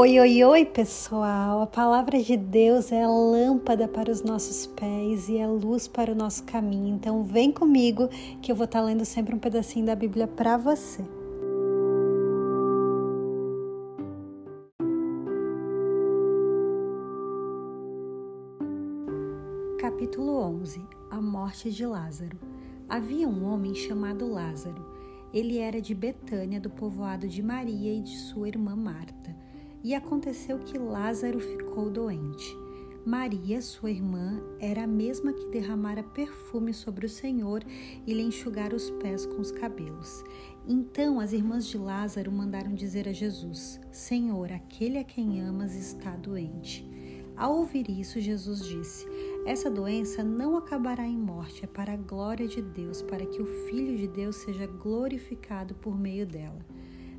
Oi, oi, oi, pessoal! A palavra de Deus é lâmpada para os nossos pés e é luz para o nosso caminho. Então, vem comigo que eu vou estar lendo sempre um pedacinho da Bíblia para você. Capítulo 11 A morte de Lázaro. Havia um homem chamado Lázaro. Ele era de Betânia, do povoado de Maria e de sua irmã Marta. E aconteceu que Lázaro ficou doente. Maria, sua irmã, era a mesma que derramara perfume sobre o Senhor e lhe enxugara os pés com os cabelos. Então as irmãs de Lázaro mandaram dizer a Jesus: Senhor, aquele a quem amas está doente. Ao ouvir isso, Jesus disse: Essa doença não acabará em morte, é para a glória de Deus, para que o Filho de Deus seja glorificado por meio dela.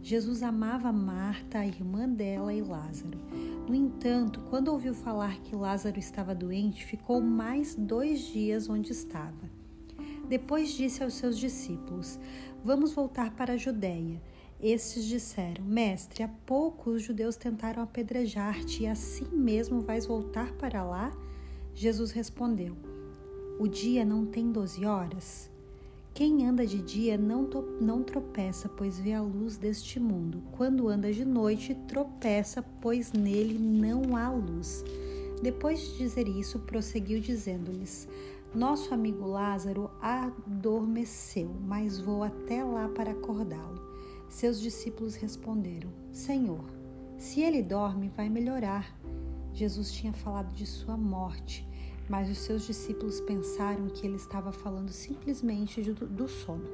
Jesus amava Marta, a irmã dela, e Lázaro. No entanto, quando ouviu falar que Lázaro estava doente, ficou mais dois dias onde estava. Depois disse aos seus discípulos: Vamos voltar para a Judéia. Estes disseram: Mestre, há pouco os judeus tentaram apedrejar-te e assim mesmo vais voltar para lá? Jesus respondeu: O dia não tem doze horas? Quem anda de dia não, não tropeça, pois vê a luz deste mundo. Quando anda de noite, tropeça, pois nele não há luz. Depois de dizer isso, prosseguiu dizendo-lhes: Nosso amigo Lázaro adormeceu, mas vou até lá para acordá-lo. Seus discípulos responderam: Senhor, se ele dorme, vai melhorar. Jesus tinha falado de sua morte mas os seus discípulos pensaram que ele estava falando simplesmente do, do sono.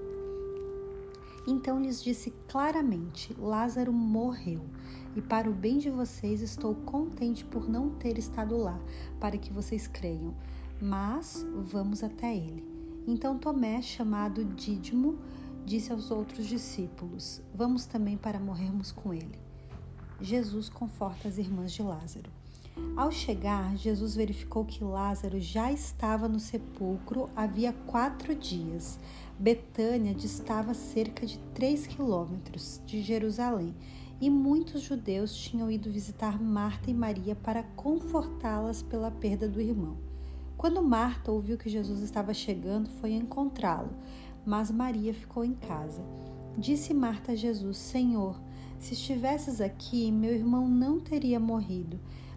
Então lhes disse claramente: Lázaro morreu, e para o bem de vocês estou contente por não ter estado lá, para que vocês creiam. Mas vamos até ele. Então Tomé, chamado Dídimo, disse aos outros discípulos: Vamos também para morrermos com ele. Jesus conforta as irmãs de Lázaro. Ao chegar, Jesus verificou que Lázaro já estava no sepulcro havia quatro dias. Betânia distava cerca de três quilômetros de Jerusalém e muitos judeus tinham ido visitar Marta e Maria para confortá-las pela perda do irmão. Quando Marta ouviu que Jesus estava chegando, foi encontrá-lo, mas Maria ficou em casa. Disse Marta a Jesus: Senhor, se estivesses aqui, meu irmão não teria morrido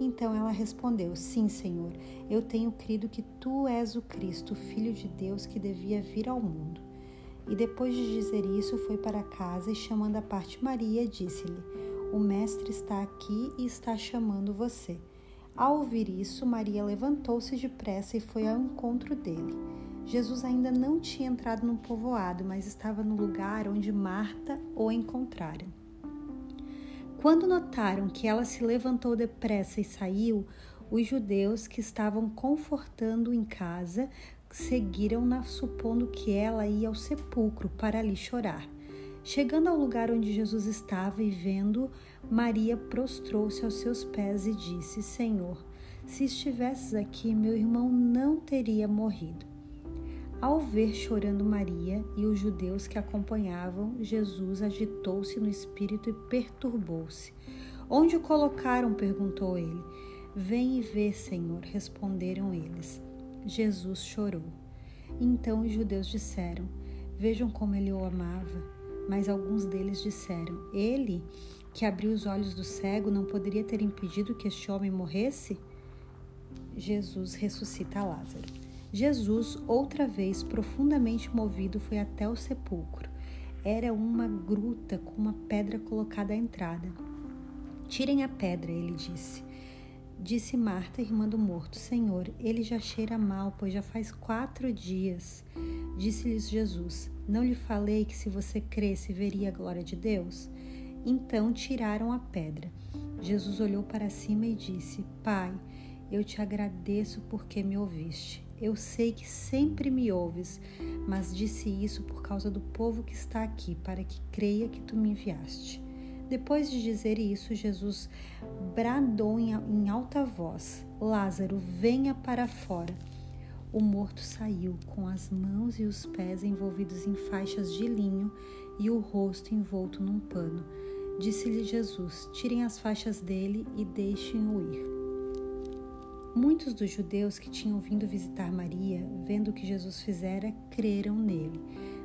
Então ela respondeu: Sim, Senhor, eu tenho crido que tu és o Cristo, filho de Deus, que devia vir ao mundo. E depois de dizer isso, foi para casa e, chamando a parte Maria, disse-lhe: O Mestre está aqui e está chamando você. Ao ouvir isso, Maria levantou-se depressa e foi ao encontro dele. Jesus ainda não tinha entrado no povoado, mas estava no lugar onde Marta o encontrara. Quando notaram que ela se levantou depressa e saiu, os judeus que estavam confortando em casa seguiram-na, supondo que ela ia ao sepulcro para ali chorar. Chegando ao lugar onde Jesus estava e vendo, Maria prostrou-se aos seus pés e disse: Senhor, se estivesses aqui, meu irmão não teria morrido. Ao ver chorando Maria e os judeus que acompanhavam, Jesus agitou-se no espírito e perturbou-se. Onde o colocaram? perguntou ele. Vem e vê, Senhor, responderam eles. Jesus chorou. Então os judeus disseram: Vejam como ele o amava. Mas alguns deles disseram: Ele, que abriu os olhos do cego, não poderia ter impedido que este homem morresse? Jesus ressuscita Lázaro. Jesus, outra vez profundamente movido, foi até o sepulcro. Era uma gruta com uma pedra colocada à entrada. Tirem a pedra, ele disse. Disse Marta, irmã do morto: Senhor, ele já cheira mal, pois já faz quatro dias. Disse-lhes Jesus: Não lhe falei que se você cresce veria a glória de Deus? Então tiraram a pedra. Jesus olhou para cima e disse: Pai, eu te agradeço porque me ouviste. Eu sei que sempre me ouves, mas disse isso por causa do povo que está aqui, para que creia que tu me enviaste. Depois de dizer isso, Jesus bradou em alta voz: Lázaro, venha para fora. O morto saiu com as mãos e os pés envolvidos em faixas de linho e o rosto envolto num pano. Disse-lhe Jesus: Tirem as faixas dele e deixem-o ir. Muitos dos judeus que tinham vindo visitar Maria, vendo o que Jesus fizera, creram nele.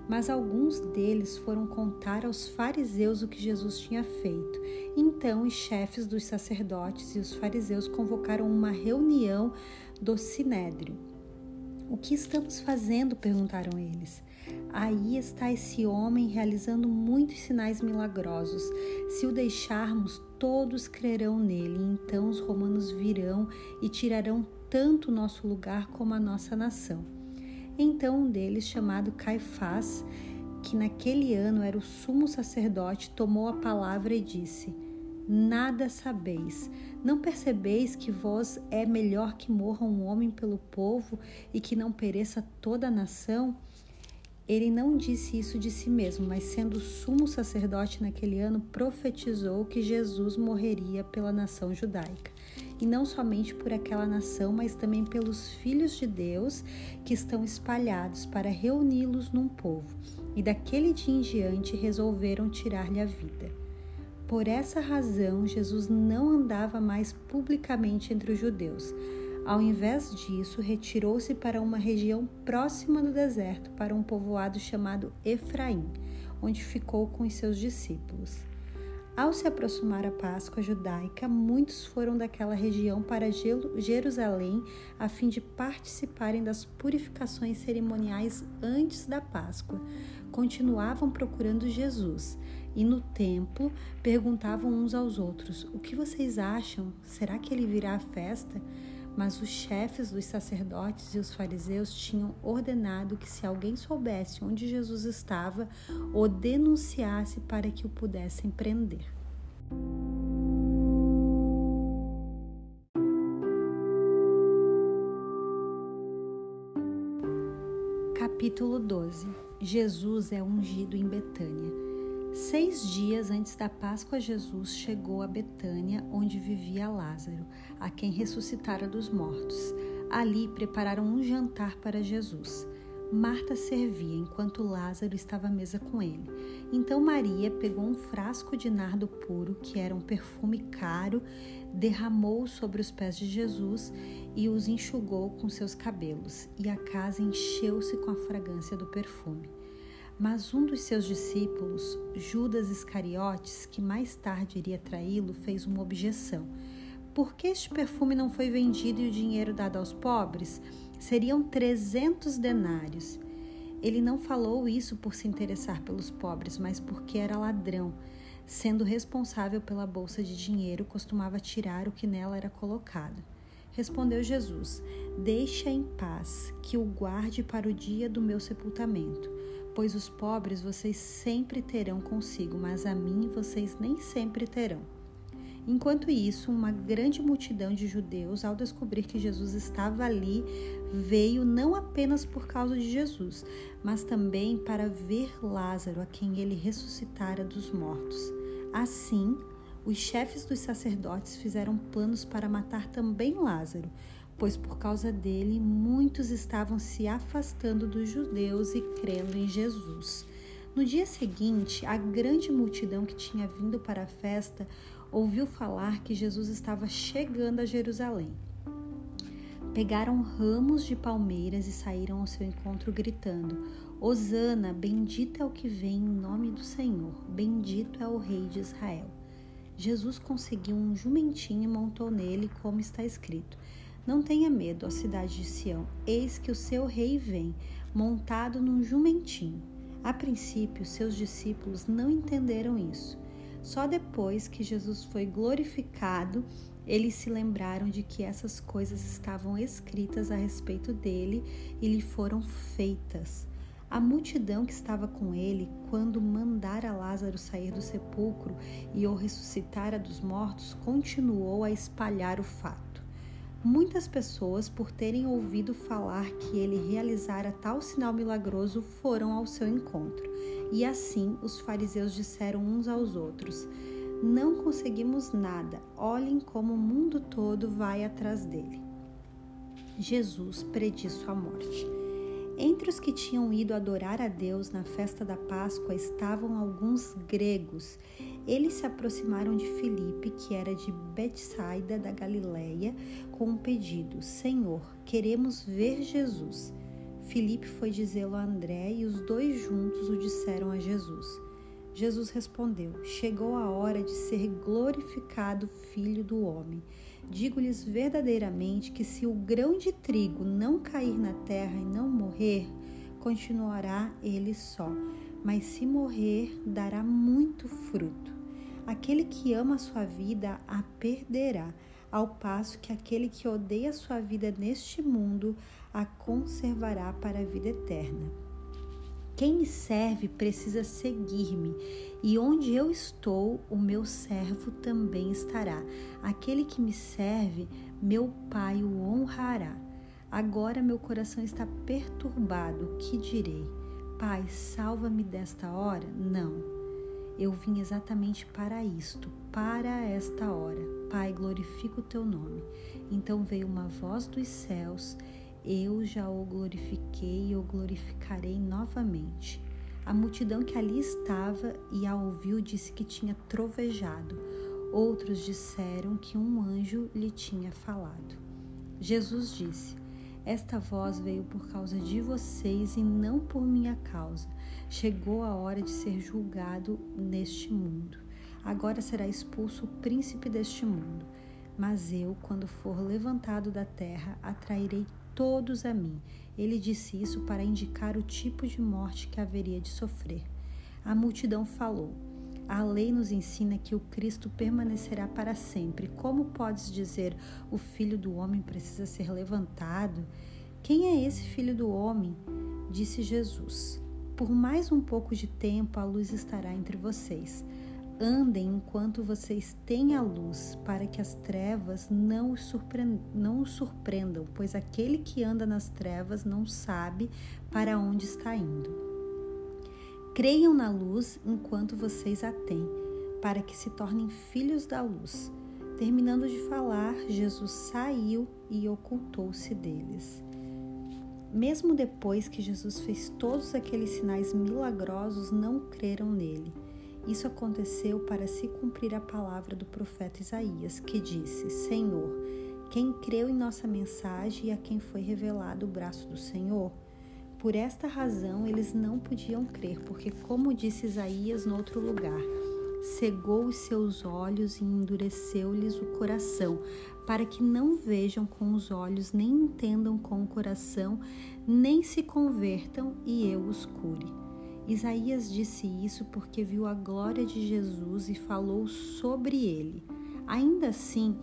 Mas alguns deles foram contar aos fariseus o que Jesus tinha feito. Então, os chefes dos sacerdotes e os fariseus convocaram uma reunião do sinédrio. O que estamos fazendo? perguntaram eles. Aí está esse homem realizando muitos sinais milagrosos. Se o deixarmos, todos crerão nele. Então os romanos virão e tirarão tanto o nosso lugar como a nossa nação. Então um deles, chamado Caifás, que naquele ano era o sumo sacerdote, tomou a palavra e disse: Nada sabeis. Não percebeis que vós é melhor que morra um homem pelo povo e que não pereça toda a nação? Ele não disse isso de si mesmo, mas sendo sumo sacerdote naquele ano, profetizou que Jesus morreria pela nação judaica. E não somente por aquela nação, mas também pelos filhos de Deus que estão espalhados para reuni-los num povo. E daquele dia em diante resolveram tirar-lhe a vida. Por essa razão, Jesus não andava mais publicamente entre os judeus ao invés disso, retirou-se para uma região próxima do deserto, para um povoado chamado Efraim, onde ficou com os seus discípulos. Ao se aproximar a Páscoa judaica, muitos foram daquela região para Jerusalém a fim de participarem das purificações cerimoniais antes da Páscoa. Continuavam procurando Jesus e no templo perguntavam uns aos outros: O que vocês acham? Será que ele virá à festa? Mas os chefes dos sacerdotes e os fariseus tinham ordenado que, se alguém soubesse onde Jesus estava, o denunciasse para que o pudessem prender. Capítulo 12 Jesus é ungido em Betânia. Seis dias antes da Páscoa, Jesus chegou a Betânia, onde vivia Lázaro, a quem ressuscitara dos mortos. Ali prepararam um jantar para Jesus. Marta servia enquanto Lázaro estava à mesa com ele. Então Maria pegou um frasco de nardo puro, que era um perfume caro, derramou sobre os pés de Jesus e os enxugou com seus cabelos, e a casa encheu-se com a fragrância do perfume. Mas um dos seus discípulos, Judas Iscariotes, que mais tarde iria traí-lo, fez uma objeção. Por que este perfume não foi vendido e o dinheiro dado aos pobres? Seriam trezentos denários. Ele não falou isso por se interessar pelos pobres, mas porque era ladrão. Sendo responsável pela bolsa de dinheiro, costumava tirar o que nela era colocado. Respondeu Jesus: Deixa em paz, que o guarde para o dia do meu sepultamento Pois os pobres vocês sempre terão consigo, mas a mim vocês nem sempre terão. Enquanto isso, uma grande multidão de judeus, ao descobrir que Jesus estava ali, veio não apenas por causa de Jesus, mas também para ver Lázaro, a quem ele ressuscitara dos mortos. Assim, os chefes dos sacerdotes fizeram planos para matar também Lázaro, pois por causa dele muitos estavam se afastando dos judeus e crendo em Jesus. No dia seguinte, a grande multidão que tinha vindo para a festa ouviu falar que Jesus estava chegando a Jerusalém. Pegaram ramos de palmeiras e saíram ao seu encontro gritando: Hosana, bendito é o que vem em nome do Senhor, bendito é o Rei de Israel. Jesus conseguiu um jumentinho e montou nele, como está escrito: não tenha medo, ó cidade de Sião, eis que o seu rei vem, montado num jumentinho. A princípio, seus discípulos não entenderam isso. Só depois que Jesus foi glorificado, eles se lembraram de que essas coisas estavam escritas a respeito dele e lhe foram feitas. A multidão que estava com ele, quando mandara Lázaro sair do sepulcro e o ressuscitara dos mortos, continuou a espalhar o fato. Muitas pessoas, por terem ouvido falar que ele realizara tal sinal milagroso, foram ao seu encontro. E assim os fariseus disseram uns aos outros: Não conseguimos nada, olhem como o mundo todo vai atrás dele. Jesus prediz sua morte. Entre os que tinham ido adorar a Deus na festa da Páscoa estavam alguns gregos. Eles se aproximaram de Filipe, que era de Betsaida da Galileia, com um pedido: Senhor, queremos ver Jesus. Filipe foi dizê-lo a André e os dois juntos o disseram a Jesus. Jesus respondeu: Chegou a hora de ser glorificado Filho do Homem. Digo-lhes verdadeiramente que se o grão de trigo não cair na terra e não morrer, continuará ele só, mas se morrer, dará muito fruto. Aquele que ama a sua vida a perderá, ao passo que aquele que odeia a sua vida neste mundo a conservará para a vida eterna. Quem me serve precisa seguir-me, e onde eu estou, o meu servo também estará. Aquele que me serve, meu Pai o honrará. Agora meu coração está perturbado, que direi? Pai, salva-me desta hora? Não. Eu vim exatamente para isto, para esta hora. Pai, glorifica o teu nome. Então veio uma voz dos céus eu já o glorifiquei e o glorificarei novamente. A multidão que ali estava e a ouviu disse que tinha trovejado. Outros disseram que um anjo lhe tinha falado. Jesus disse: Esta voz veio por causa de vocês e não por minha causa. Chegou a hora de ser julgado neste mundo. Agora será expulso o príncipe deste mundo. Mas eu, quando for levantado da terra, atrairei todos a mim. Ele disse isso para indicar o tipo de morte que haveria de sofrer. A multidão falou: A lei nos ensina que o Cristo permanecerá para sempre. Como podes dizer o filho do homem precisa ser levantado? Quem é esse filho do homem? Disse Jesus. Por mais um pouco de tempo a luz estará entre vocês. Andem enquanto vocês têm a luz, para que as trevas não os, não os surpreendam, pois aquele que anda nas trevas não sabe para onde está indo. Creiam na luz enquanto vocês a têm, para que se tornem filhos da luz. Terminando de falar, Jesus saiu e ocultou-se deles. Mesmo depois que Jesus fez todos aqueles sinais milagrosos, não creram nele. Isso aconteceu para se cumprir a palavra do profeta Isaías, que disse: Senhor, quem creu em nossa mensagem e a quem foi revelado o braço do Senhor? Por esta razão eles não podiam crer, porque, como disse Isaías no outro lugar, cegou os seus olhos e endureceu-lhes o coração, para que não vejam com os olhos, nem entendam com o coração, nem se convertam e eu os cure. Isaías disse isso porque viu a glória de Jesus e falou sobre ele. Ainda assim,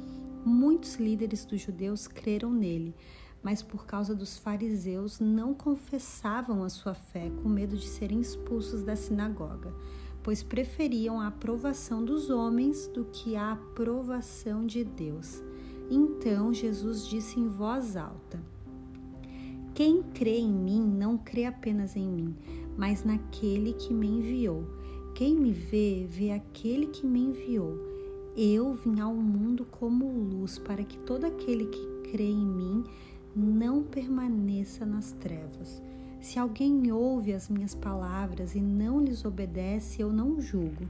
muitos líderes dos judeus creram nele, mas por causa dos fariseus não confessavam a sua fé com medo de serem expulsos da sinagoga, pois preferiam a aprovação dos homens do que a aprovação de Deus. Então Jesus disse em voz alta: Quem crê em mim não crê apenas em mim mas naquele que me enviou. Quem me vê, vê aquele que me enviou. Eu vim ao mundo como luz, para que todo aquele que crê em mim não permaneça nas trevas. Se alguém ouve as minhas palavras e não lhes obedece, eu não julgo,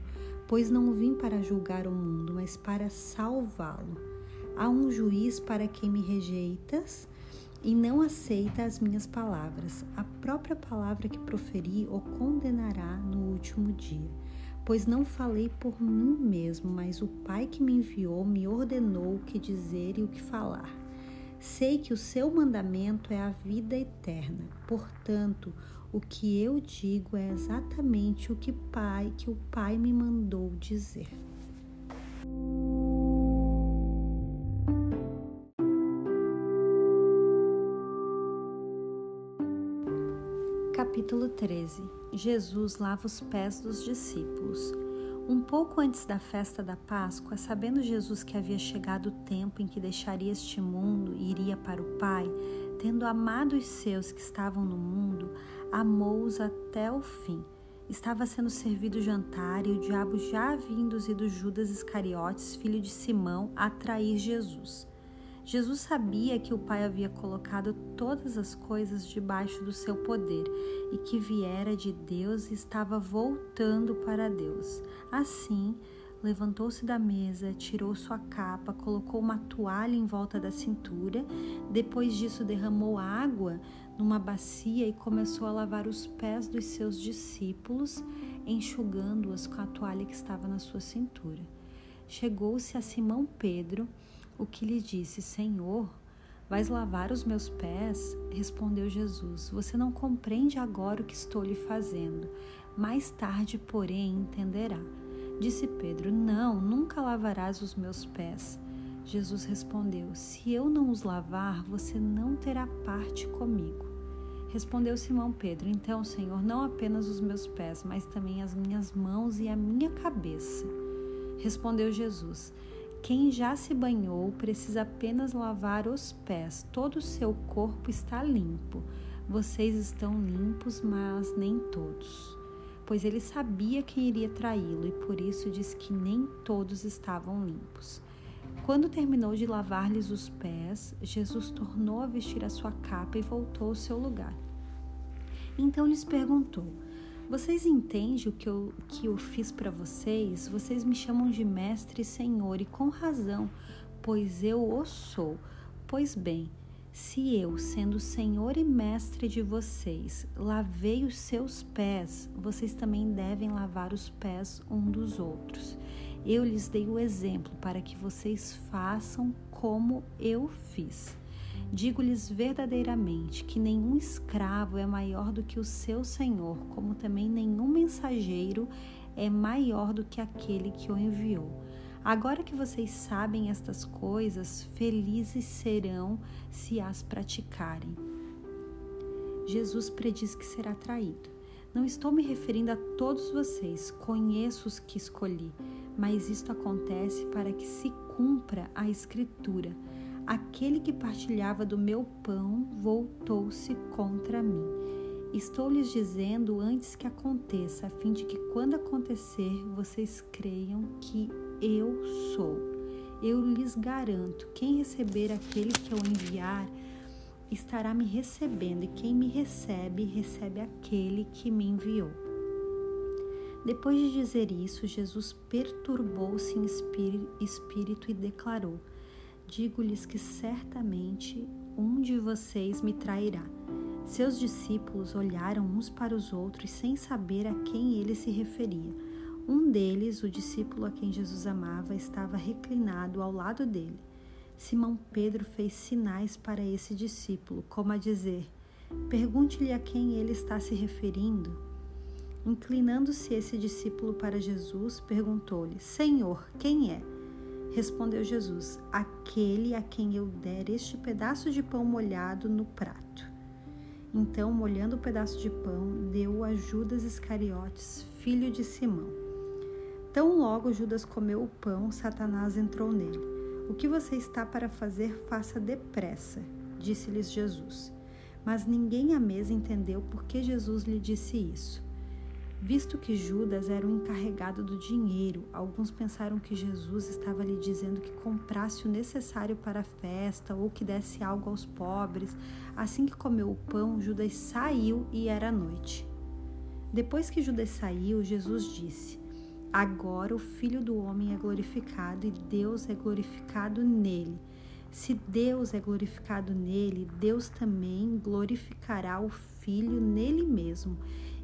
pois não vim para julgar o mundo, mas para salvá-lo. Há um juiz para quem me rejeitas e não aceita as minhas palavras, a própria palavra que proferi o condenará no último dia. Pois não falei por mim mesmo, mas o Pai que me enviou me ordenou o que dizer e o que falar. Sei que o seu mandamento é a vida eterna. Portanto, o que eu digo é exatamente o que Pai, que o Pai me mandou dizer. Capítulo 13 Jesus lava os pés dos discípulos. Um pouco antes da festa da Páscoa, sabendo Jesus que havia chegado o tempo em que deixaria este mundo e iria para o Pai, tendo amado os seus que estavam no mundo, amou-os até o fim. Estava sendo servido o jantar e o diabo já havia induzido Judas Iscariotes, filho de Simão, a trair Jesus. Jesus sabia que o Pai havia colocado todas as coisas debaixo do seu poder e que viera de Deus e estava voltando para Deus. Assim, levantou-se da mesa, tirou sua capa, colocou uma toalha em volta da cintura, depois disso derramou água numa bacia e começou a lavar os pés dos seus discípulos, enxugando-os com a toalha que estava na sua cintura. Chegou-se a Simão Pedro, o que lhe disse: Senhor, vais lavar os meus pés? Respondeu Jesus: Você não compreende agora o que estou lhe fazendo. Mais tarde, porém, entenderá. Disse Pedro: Não, nunca lavarás os meus pés. Jesus respondeu: Se eu não os lavar, você não terá parte comigo. Respondeu Simão Pedro: Então, Senhor, não apenas os meus pés, mas também as minhas mãos e a minha cabeça. Respondeu Jesus: Quem já se banhou precisa apenas lavar os pés, todo o seu corpo está limpo. Vocês estão limpos, mas nem todos. Pois ele sabia quem iria traí-lo e por isso disse que nem todos estavam limpos. Quando terminou de lavar-lhes os pés, Jesus tornou a vestir a sua capa e voltou ao seu lugar. Então lhes perguntou: Vocês entendem o que eu, que eu fiz para vocês? Vocês me chamam de mestre e senhor, e com razão, pois eu o sou. Pois bem, se eu, sendo senhor e mestre de vocês, lavei os seus pés, vocês também devem lavar os pés um dos outros. Eu lhes dei o exemplo para que vocês façam como eu fiz. Digo-lhes verdadeiramente que nenhum escravo é maior do que o seu senhor, como também nenhum mensageiro é maior do que aquele que o enviou. Agora que vocês sabem estas coisas, felizes serão se as praticarem. Jesus prediz que será traído. Não estou me referindo a todos vocês, conheço os que escolhi mas isto acontece para que se cumpra a Escritura. Aquele que partilhava do meu pão voltou-se contra mim. Estou lhes dizendo antes que aconteça, a fim de que quando acontecer vocês creiam que eu sou. Eu lhes garanto: quem receber aquele que eu enviar estará me recebendo, e quem me recebe, recebe aquele que me enviou. Depois de dizer isso, Jesus perturbou-se em espírito e declarou: Digo-lhes que certamente um de vocês me trairá. Seus discípulos olharam uns para os outros sem saber a quem ele se referia. Um deles, o discípulo a quem Jesus amava, estava reclinado ao lado dele. Simão Pedro fez sinais para esse discípulo, como a dizer: Pergunte-lhe a quem ele está se referindo. Inclinando-se esse discípulo para Jesus, perguntou-lhe: Senhor, quem é? Respondeu Jesus: Aquele a quem eu der este pedaço de pão molhado no prato. Então, molhando o pedaço de pão, deu a Judas Iscariotes, filho de Simão. Tão logo Judas comeu o pão, Satanás entrou nele. O que você está para fazer, faça depressa, disse-lhes Jesus. Mas ninguém à mesa entendeu por que Jesus lhe disse isso. Visto que Judas era o encarregado do dinheiro, alguns pensaram que Jesus estava lhe dizendo que comprasse o necessário para a festa ou que desse algo aos pobres. Assim que comeu o pão, Judas saiu e era noite. Depois que Judas saiu, Jesus disse: Agora o Filho do Homem é glorificado e Deus é glorificado nele. Se Deus é glorificado nele, Deus também glorificará o Filho nele mesmo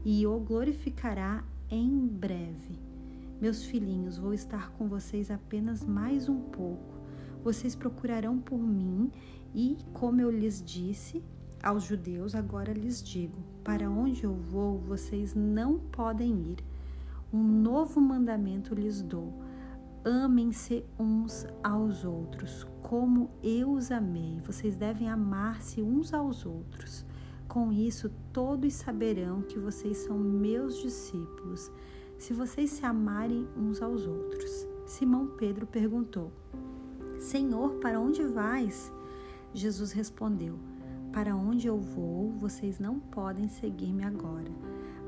e o glorificará em breve. Meus filhinhos, vou estar com vocês apenas mais um pouco. Vocês procurarão por mim e, como eu lhes disse aos judeus, agora lhes digo: para onde eu vou, vocês não podem ir. Um novo mandamento lhes dou: amem-se uns aos outros, como eu os amei. Vocês devem amar-se uns aos outros. Com isso, todos saberão que vocês são meus discípulos, se vocês se amarem uns aos outros. Simão Pedro perguntou: Senhor, para onde vais? Jesus respondeu: Para onde eu vou, vocês não podem seguir-me agora,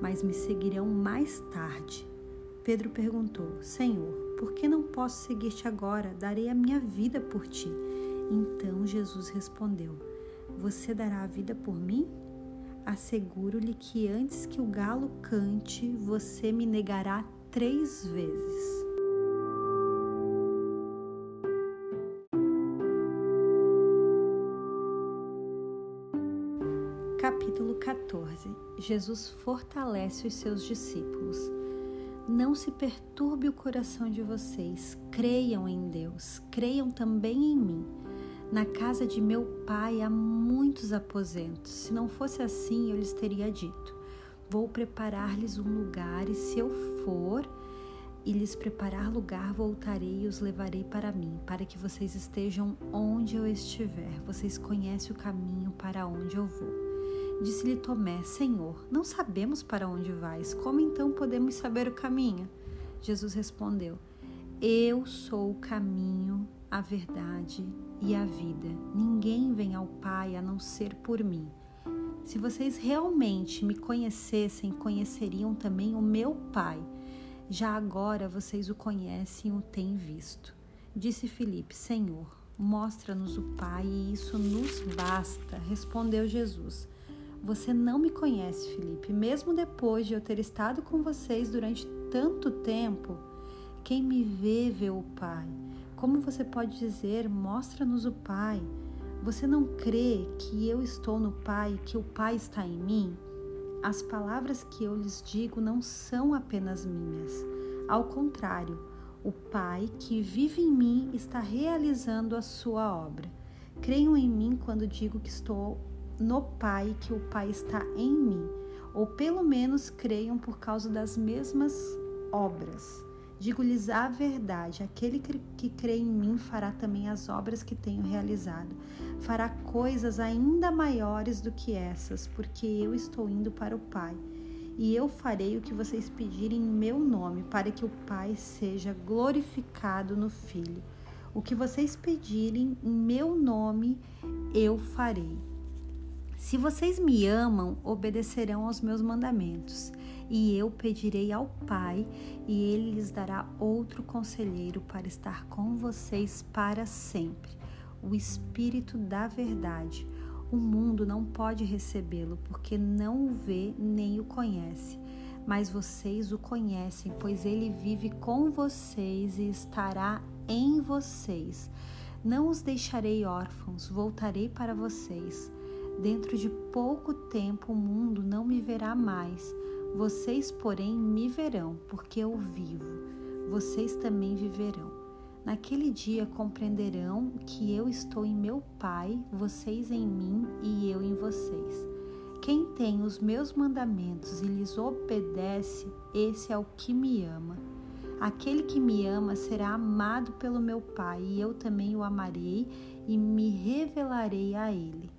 mas me seguirão mais tarde. Pedro perguntou: Senhor, por que não posso seguir-te agora? Darei a minha vida por ti. Então Jesus respondeu: Você dará a vida por mim? Asseguro-lhe que antes que o galo cante, você me negará três vezes. Capítulo 14 Jesus fortalece os seus discípulos. Não se perturbe o coração de vocês, creiam em Deus, creiam também em mim. Na casa de meu pai há muitos aposentos. Se não fosse assim, eu lhes teria dito: Vou preparar-lhes um lugar, e se eu for e lhes preparar lugar, voltarei e os levarei para mim, para que vocês estejam onde eu estiver. Vocês conhecem o caminho para onde eu vou. Disse-lhe Tomé: Senhor, não sabemos para onde vais. Como então podemos saber o caminho? Jesus respondeu: Eu sou o caminho, a verdade e a vida. Ninguém vem ao Pai a não ser por mim. Se vocês realmente me conhecessem, conheceriam também o meu Pai. Já agora vocês o conhecem e o têm visto. Disse Filipe: Senhor, mostra-nos o Pai e isso nos basta. Respondeu Jesus: Você não me conhece, Filipe, mesmo depois de eu ter estado com vocês durante tanto tempo. Quem me vê, vê o Pai. Como você pode dizer, mostra-nos o Pai? Você não crê que eu estou no Pai, que o Pai está em mim? As palavras que eu lhes digo não são apenas minhas. Ao contrário, o Pai que vive em mim está realizando a sua obra. Creiam em mim quando digo que estou no Pai, que o Pai está em mim, ou pelo menos creiam por causa das mesmas obras. Digo-lhes a verdade: aquele que crê em mim fará também as obras que tenho realizado. Fará coisas ainda maiores do que essas, porque eu estou indo para o Pai. E eu farei o que vocês pedirem em meu nome, para que o Pai seja glorificado no Filho. O que vocês pedirem em meu nome, eu farei. Se vocês me amam, obedecerão aos meus mandamentos. E eu pedirei ao Pai, e ele lhes dará outro conselheiro para estar com vocês para sempre o Espírito da Verdade. O mundo não pode recebê-lo, porque não o vê nem o conhece. Mas vocês o conhecem, pois ele vive com vocês e estará em vocês. Não os deixarei órfãos, voltarei para vocês. Dentro de pouco tempo o mundo não me verá mais. Vocês, porém, me verão, porque eu vivo. Vocês também viverão. Naquele dia compreenderão que eu estou em meu Pai, vocês em mim e eu em vocês. Quem tem os meus mandamentos e lhes obedece, esse é o que me ama. Aquele que me ama será amado pelo meu Pai, e eu também o amarei e me revelarei a ele.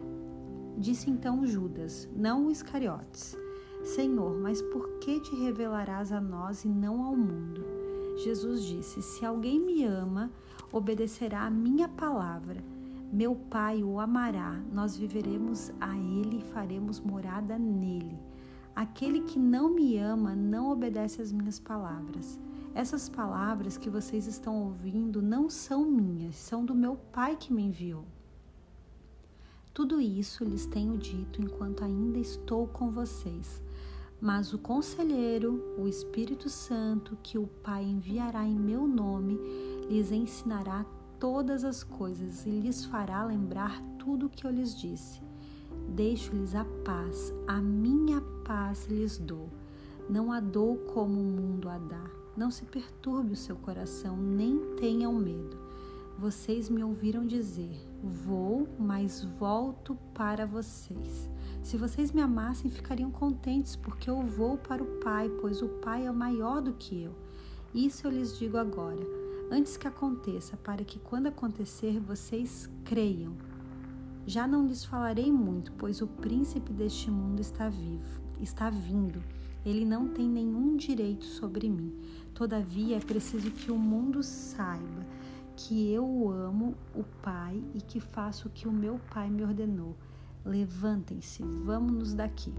Disse então Judas, não o Iscariotes: Senhor, mas por que te revelarás a nós e não ao mundo? Jesus disse: Se alguém me ama, obedecerá a minha palavra. Meu Pai o amará, nós viveremos a ele e faremos morada nele. Aquele que não me ama não obedece às minhas palavras. Essas palavras que vocês estão ouvindo não são minhas, são do meu Pai que me enviou. Tudo isso lhes tenho dito enquanto ainda estou com vocês. Mas o Conselheiro, o Espírito Santo, que o Pai enviará em meu nome, lhes ensinará todas as coisas e lhes fará lembrar tudo o que eu lhes disse. Deixo-lhes a paz, a minha paz lhes dou. Não a dou como o mundo a dá. Não se perturbe o seu coração, nem tenham medo. Vocês me ouviram dizer: Vou, mas volto para vocês. Se vocês me amassem, ficariam contentes, porque eu vou para o Pai, pois o Pai é maior do que eu. Isso eu lhes digo agora, antes que aconteça, para que quando acontecer vocês creiam. Já não lhes falarei muito, pois o príncipe deste mundo está vivo, está vindo. Ele não tem nenhum direito sobre mim. Todavia, é preciso que o mundo saiba que eu amo o Pai e que faço o que o meu Pai me ordenou. Levantem-se, vamos-nos daqui.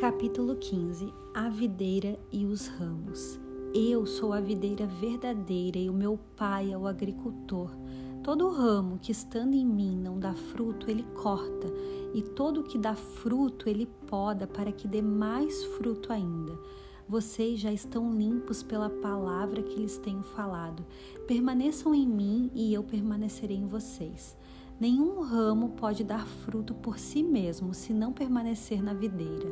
Capítulo 15 A videira e os ramos. Eu sou a videira verdadeira e o meu pai é o agricultor. Todo ramo que estando em mim não dá fruto, ele corta, e todo que dá fruto, ele poda para que dê mais fruto ainda. Vocês já estão limpos pela palavra que lhes tenho falado. Permaneçam em mim e eu permanecerei em vocês. Nenhum ramo pode dar fruto por si mesmo se não permanecer na videira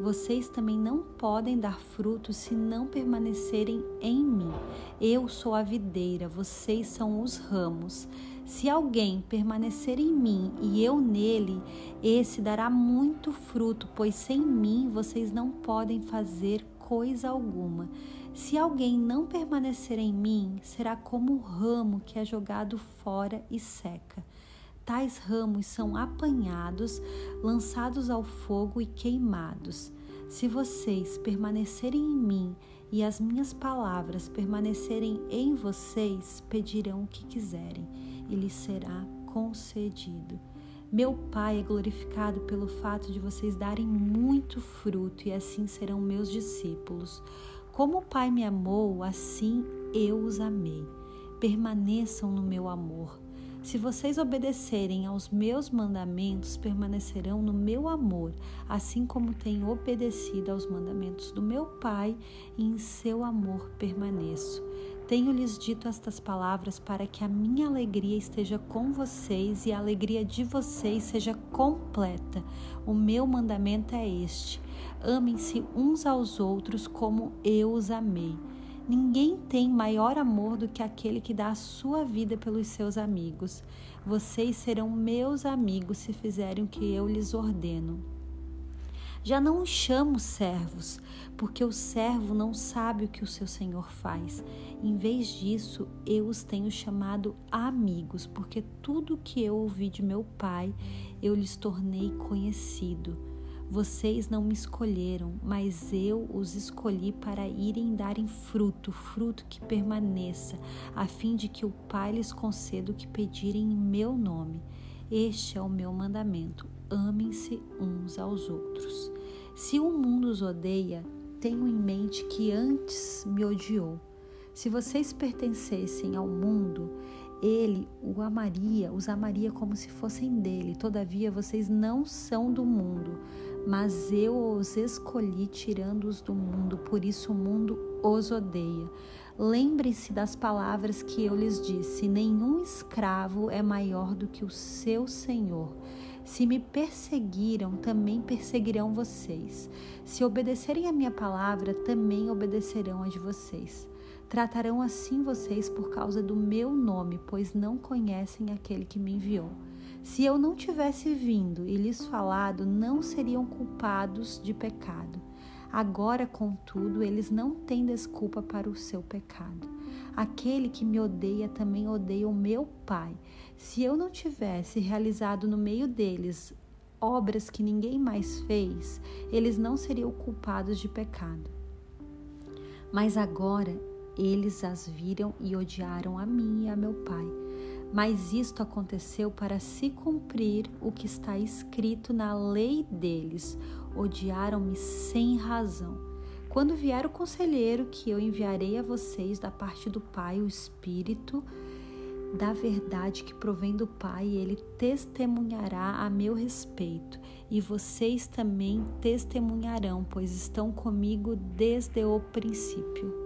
vocês também não podem dar frutos se não permanecerem em mim. Eu sou a videira, vocês são os ramos. Se alguém permanecer em mim e eu nele, esse dará muito fruto, pois sem mim vocês não podem fazer coisa alguma. Se alguém não permanecer em mim, será como o ramo que é jogado fora e seca. Tais ramos são apanhados, lançados ao fogo e queimados. Se vocês permanecerem em mim e as minhas palavras permanecerem em vocês, pedirão o que quiserem e lhes será concedido. Meu Pai é glorificado pelo fato de vocês darem muito fruto e assim serão meus discípulos. Como o Pai me amou, assim eu os amei. Permaneçam no meu amor. Se vocês obedecerem aos meus mandamentos, permanecerão no meu amor, assim como tenho obedecido aos mandamentos do meu Pai, e em seu amor permaneço. Tenho-lhes dito estas palavras para que a minha alegria esteja com vocês e a alegria de vocês seja completa. O meu mandamento é este: amem-se uns aos outros como eu os amei. Ninguém tem maior amor do que aquele que dá a sua vida pelos seus amigos. Vocês serão meus amigos se fizerem o que eu lhes ordeno. Já não os chamo servos, porque o servo não sabe o que o seu senhor faz. Em vez disso, eu os tenho chamado amigos, porque tudo que eu ouvi de meu pai, eu lhes tornei conhecido. Vocês não me escolheram, mas eu os escolhi para irem darem fruto, fruto que permaneça, a fim de que o Pai lhes conceda o que pedirem em meu nome. Este é o meu mandamento: amem-se uns aos outros. Se o mundo os odeia, tenho em mente que antes me odiou. Se vocês pertencessem ao mundo, ele o amaria, os amaria como se fossem dele. Todavia, vocês não são do mundo, mas eu os escolhi tirando-os do mundo, por isso o mundo os odeia. Lembre-se das palavras que eu lhes disse: nenhum escravo é maior do que o seu senhor. Se me perseguiram, também perseguirão vocês. Se obedecerem a minha palavra, também obedecerão a de vocês. Tratarão assim vocês por causa do meu nome, pois não conhecem aquele que me enviou. Se eu não tivesse vindo e lhes falado, não seriam culpados de pecado. Agora, contudo, eles não têm desculpa para o seu pecado. Aquele que me odeia também odeia o meu Pai. Se eu não tivesse realizado no meio deles obras que ninguém mais fez, eles não seriam culpados de pecado. Mas agora eles as viram e odiaram a mim e a meu Pai mas isto aconteceu para se cumprir o que está escrito na lei deles: odiaram-me sem razão. Quando vier o conselheiro que eu enviarei a vocês da parte do Pai, o Espírito da verdade que provém do Pai, ele testemunhará a meu respeito, e vocês também testemunharão, pois estão comigo desde o princípio.